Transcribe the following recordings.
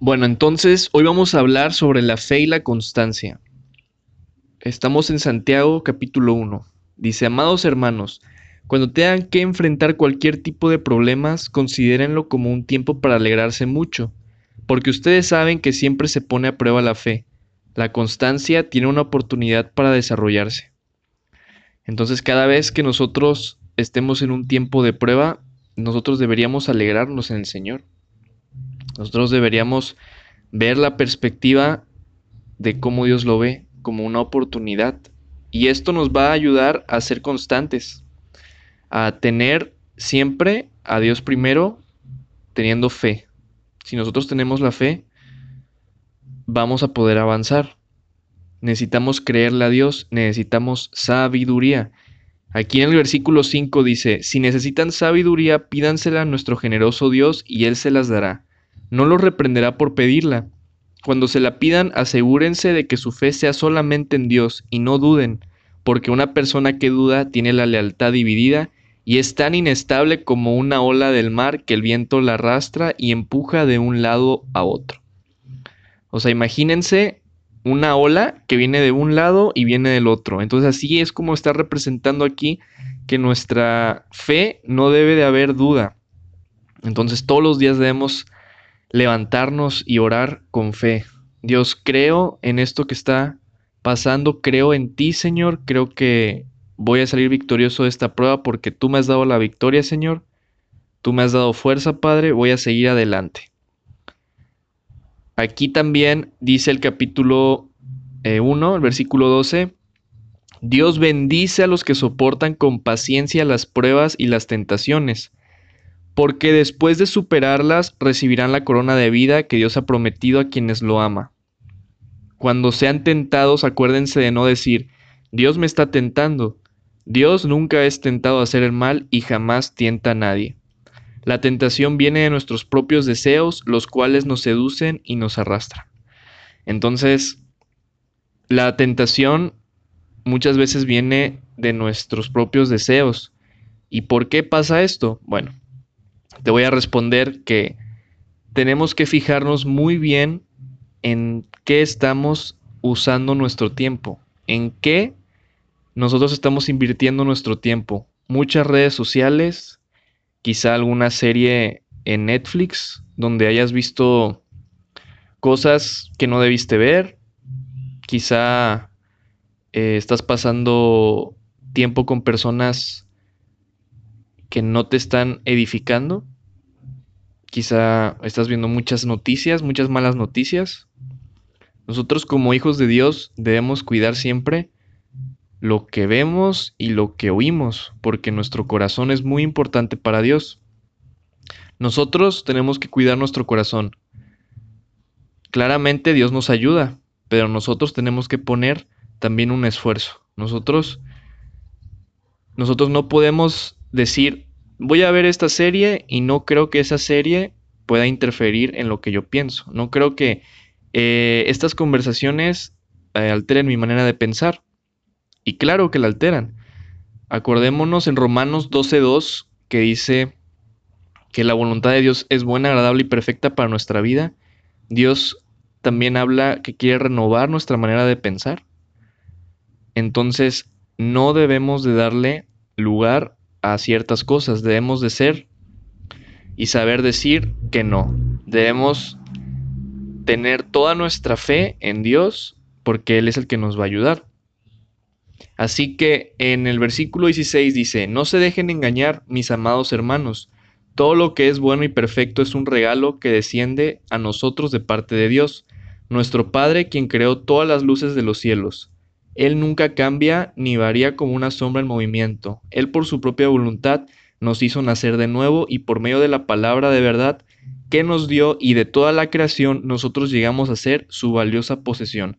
Bueno, entonces hoy vamos a hablar sobre la fe y la constancia. Estamos en Santiago capítulo 1. Dice, amados hermanos, cuando tengan que enfrentar cualquier tipo de problemas, considérenlo como un tiempo para alegrarse mucho, porque ustedes saben que siempre se pone a prueba la fe. La constancia tiene una oportunidad para desarrollarse. Entonces cada vez que nosotros estemos en un tiempo de prueba, nosotros deberíamos alegrarnos en el Señor. Nosotros deberíamos ver la perspectiva de cómo Dios lo ve como una oportunidad. Y esto nos va a ayudar a ser constantes, a tener siempre a Dios primero, teniendo fe. Si nosotros tenemos la fe, vamos a poder avanzar. Necesitamos creerle a Dios, necesitamos sabiduría. Aquí en el versículo 5 dice, si necesitan sabiduría, pídansela a nuestro generoso Dios y Él se las dará no los reprenderá por pedirla. Cuando se la pidan, asegúrense de que su fe sea solamente en Dios y no duden, porque una persona que duda tiene la lealtad dividida y es tan inestable como una ola del mar que el viento la arrastra y empuja de un lado a otro. O sea, imagínense una ola que viene de un lado y viene del otro. Entonces así es como está representando aquí que nuestra fe no debe de haber duda. Entonces todos los días debemos levantarnos y orar con fe. Dios, creo en esto que está pasando, creo en ti, Señor, creo que voy a salir victorioso de esta prueba porque tú me has dado la victoria, Señor. Tú me has dado fuerza, Padre, voy a seguir adelante. Aquí también dice el capítulo 1, eh, el versículo 12, Dios bendice a los que soportan con paciencia las pruebas y las tentaciones porque después de superarlas recibirán la corona de vida que Dios ha prometido a quienes lo ama. Cuando sean tentados, acuérdense de no decir, Dios me está tentando. Dios nunca es tentado a hacer el mal y jamás tienta a nadie. La tentación viene de nuestros propios deseos, los cuales nos seducen y nos arrastran. Entonces, la tentación muchas veces viene de nuestros propios deseos. ¿Y por qué pasa esto? Bueno, te voy a responder que tenemos que fijarnos muy bien en qué estamos usando nuestro tiempo, en qué nosotros estamos invirtiendo nuestro tiempo. Muchas redes sociales, quizá alguna serie en Netflix donde hayas visto cosas que no debiste ver, quizá eh, estás pasando tiempo con personas que no te están edificando. Quizá estás viendo muchas noticias, muchas malas noticias. Nosotros como hijos de Dios debemos cuidar siempre lo que vemos y lo que oímos, porque nuestro corazón es muy importante para Dios. Nosotros tenemos que cuidar nuestro corazón. Claramente Dios nos ayuda, pero nosotros tenemos que poner también un esfuerzo. Nosotros nosotros no podemos decir, voy a ver esta serie y no creo que esa serie pueda interferir en lo que yo pienso. No creo que eh, estas conversaciones eh, alteren mi manera de pensar. Y claro que la alteran. Acordémonos en Romanos 12.2 que dice que la voluntad de Dios es buena, agradable y perfecta para nuestra vida. Dios también habla que quiere renovar nuestra manera de pensar. Entonces, no debemos de darle lugar a ciertas cosas. Debemos de ser y saber decir que no. Debemos tener toda nuestra fe en Dios porque Él es el que nos va a ayudar. Así que en el versículo 16 dice, no se dejen engañar, mis amados hermanos. Todo lo que es bueno y perfecto es un regalo que desciende a nosotros de parte de Dios, nuestro Padre quien creó todas las luces de los cielos. Él nunca cambia ni varía como una sombra en movimiento. Él por su propia voluntad nos hizo nacer de nuevo y por medio de la palabra de verdad que nos dio y de toda la creación nosotros llegamos a ser su valiosa posesión.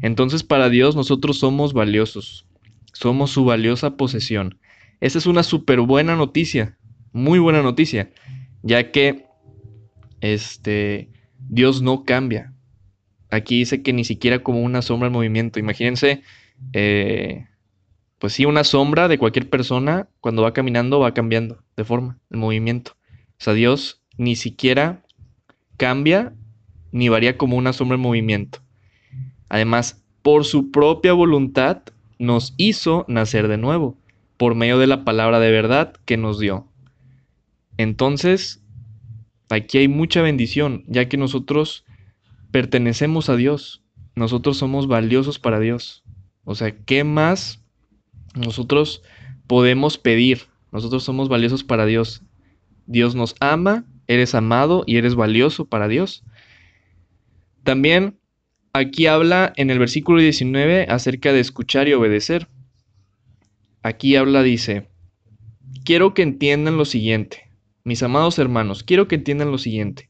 Entonces para Dios nosotros somos valiosos, somos su valiosa posesión. Esa es una súper buena noticia, muy buena noticia, ya que este, Dios no cambia, Aquí dice que ni siquiera como una sombra en movimiento. Imagínense, eh, pues sí, una sombra de cualquier persona cuando va caminando va cambiando de forma, el movimiento. O sea, Dios ni siquiera cambia ni varía como una sombra en movimiento. Además, por su propia voluntad nos hizo nacer de nuevo, por medio de la palabra de verdad que nos dio. Entonces, aquí hay mucha bendición, ya que nosotros pertenecemos a Dios, nosotros somos valiosos para Dios. O sea, ¿qué más nosotros podemos pedir? Nosotros somos valiosos para Dios. Dios nos ama, eres amado y eres valioso para Dios. También aquí habla en el versículo 19 acerca de escuchar y obedecer. Aquí habla, dice, quiero que entiendan lo siguiente. Mis amados hermanos, quiero que entiendan lo siguiente.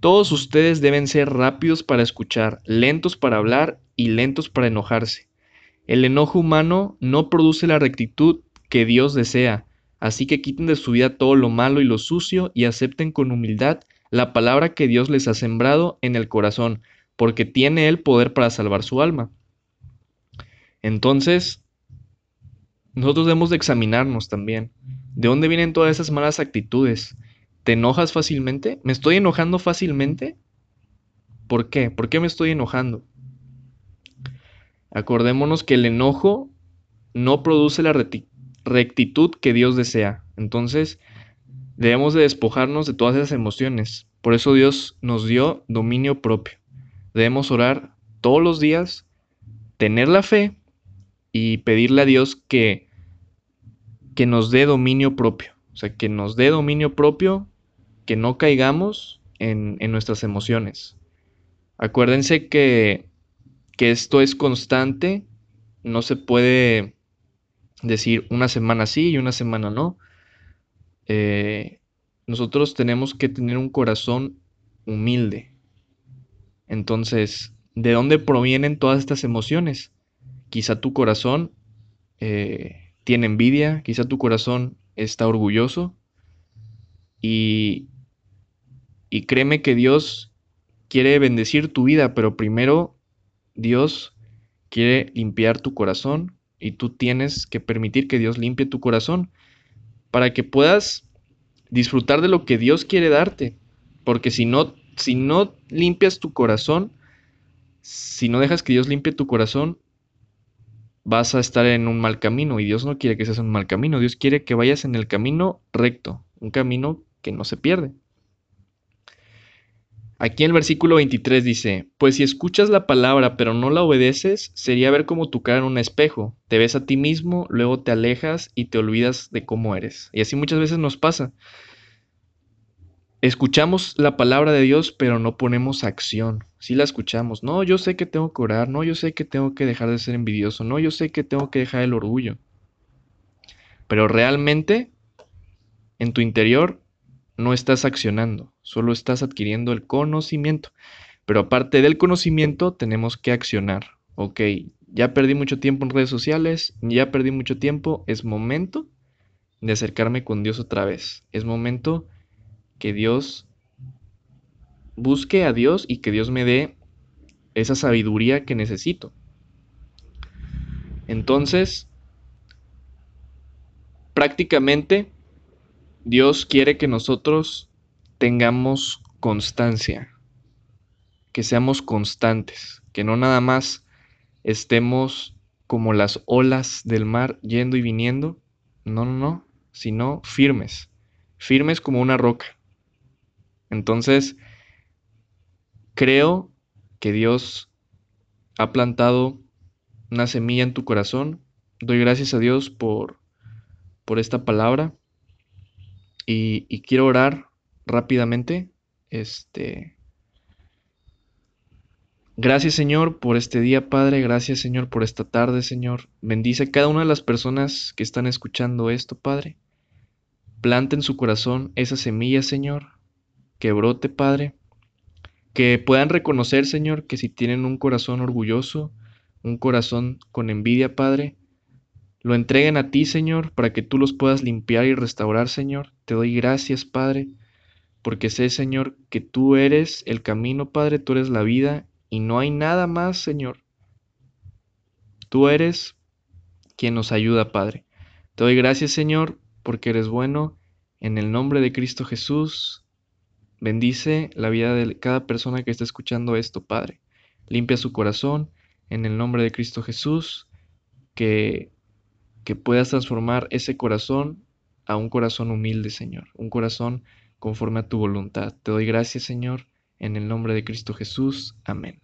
Todos ustedes deben ser rápidos para escuchar, lentos para hablar y lentos para enojarse. El enojo humano no produce la rectitud que Dios desea, así que quiten de su vida todo lo malo y lo sucio y acepten con humildad la palabra que Dios les ha sembrado en el corazón, porque tiene el poder para salvar su alma. Entonces, nosotros debemos de examinarnos también. ¿De dónde vienen todas esas malas actitudes? ¿Te enojas fácilmente? ¿Me estoy enojando fácilmente? ¿Por qué? ¿Por qué me estoy enojando? Acordémonos que el enojo no produce la rectitud que Dios desea. Entonces, debemos de despojarnos de todas esas emociones. Por eso Dios nos dio dominio propio. Debemos orar todos los días, tener la fe y pedirle a Dios que, que nos dé dominio propio. O sea, que nos dé dominio propio, que no caigamos en, en nuestras emociones. Acuérdense que que esto es constante, no se puede decir una semana sí y una semana no. Eh, nosotros tenemos que tener un corazón humilde. Entonces, ¿de dónde provienen todas estas emociones? Quizá tu corazón eh, tiene envidia, quizá tu corazón está orgulloso y, y créeme que Dios quiere bendecir tu vida, pero primero Dios quiere limpiar tu corazón y tú tienes que permitir que Dios limpie tu corazón para que puedas disfrutar de lo que Dios quiere darte. Porque si no, si no limpias tu corazón, si no dejas que Dios limpie tu corazón, vas a estar en un mal camino y Dios no quiere que seas un mal camino. Dios quiere que vayas en el camino recto, un camino que no se pierde. Aquí en el versículo 23 dice, pues si escuchas la palabra pero no la obedeces, sería ver como tu cara en un espejo. Te ves a ti mismo, luego te alejas y te olvidas de cómo eres. Y así muchas veces nos pasa. Escuchamos la palabra de Dios pero no ponemos acción. Si la escuchamos, no, yo sé que tengo que orar, no, yo sé que tengo que dejar de ser envidioso, no, yo sé que tengo que dejar el orgullo. Pero realmente, en tu interior, no estás accionando, solo estás adquiriendo el conocimiento. Pero aparte del conocimiento, tenemos que accionar. Ok, ya perdí mucho tiempo en redes sociales, ya perdí mucho tiempo, es momento de acercarme con Dios otra vez. Es momento que Dios busque a Dios y que Dios me dé esa sabiduría que necesito. Entonces, prácticamente Dios quiere que nosotros tengamos constancia, que seamos constantes, que no nada más estemos como las olas del mar yendo y viniendo, no, no, no, sino firmes, firmes como una roca. Entonces, creo que Dios ha plantado una semilla en tu corazón. Doy gracias a Dios por, por esta palabra. Y, quiero orar rápidamente. Este. Gracias Señor por este día, Padre. Gracias Señor por esta tarde, Señor. Bendice a cada una de las personas que están escuchando esto, Padre. Plante en su corazón esa semilla, Señor. Que brote, Padre. Que puedan reconocer, Señor, que si tienen un corazón orgulloso, un corazón con envidia, Padre, lo entreguen a ti, Señor, para que tú los puedas limpiar y restaurar, Señor. Te doy gracias, Padre, porque sé, Señor, que tú eres el camino, Padre, tú eres la vida y no hay nada más, Señor. Tú eres quien nos ayuda, Padre. Te doy gracias, Señor, porque eres bueno. En el nombre de Cristo Jesús, bendice la vida de cada persona que está escuchando esto, Padre. Limpia su corazón. En el nombre de Cristo Jesús, que, que puedas transformar ese corazón a un corazón humilde, Señor. Un corazón conforme a tu voluntad. Te doy gracias, Señor, en el nombre de Cristo Jesús. Amén.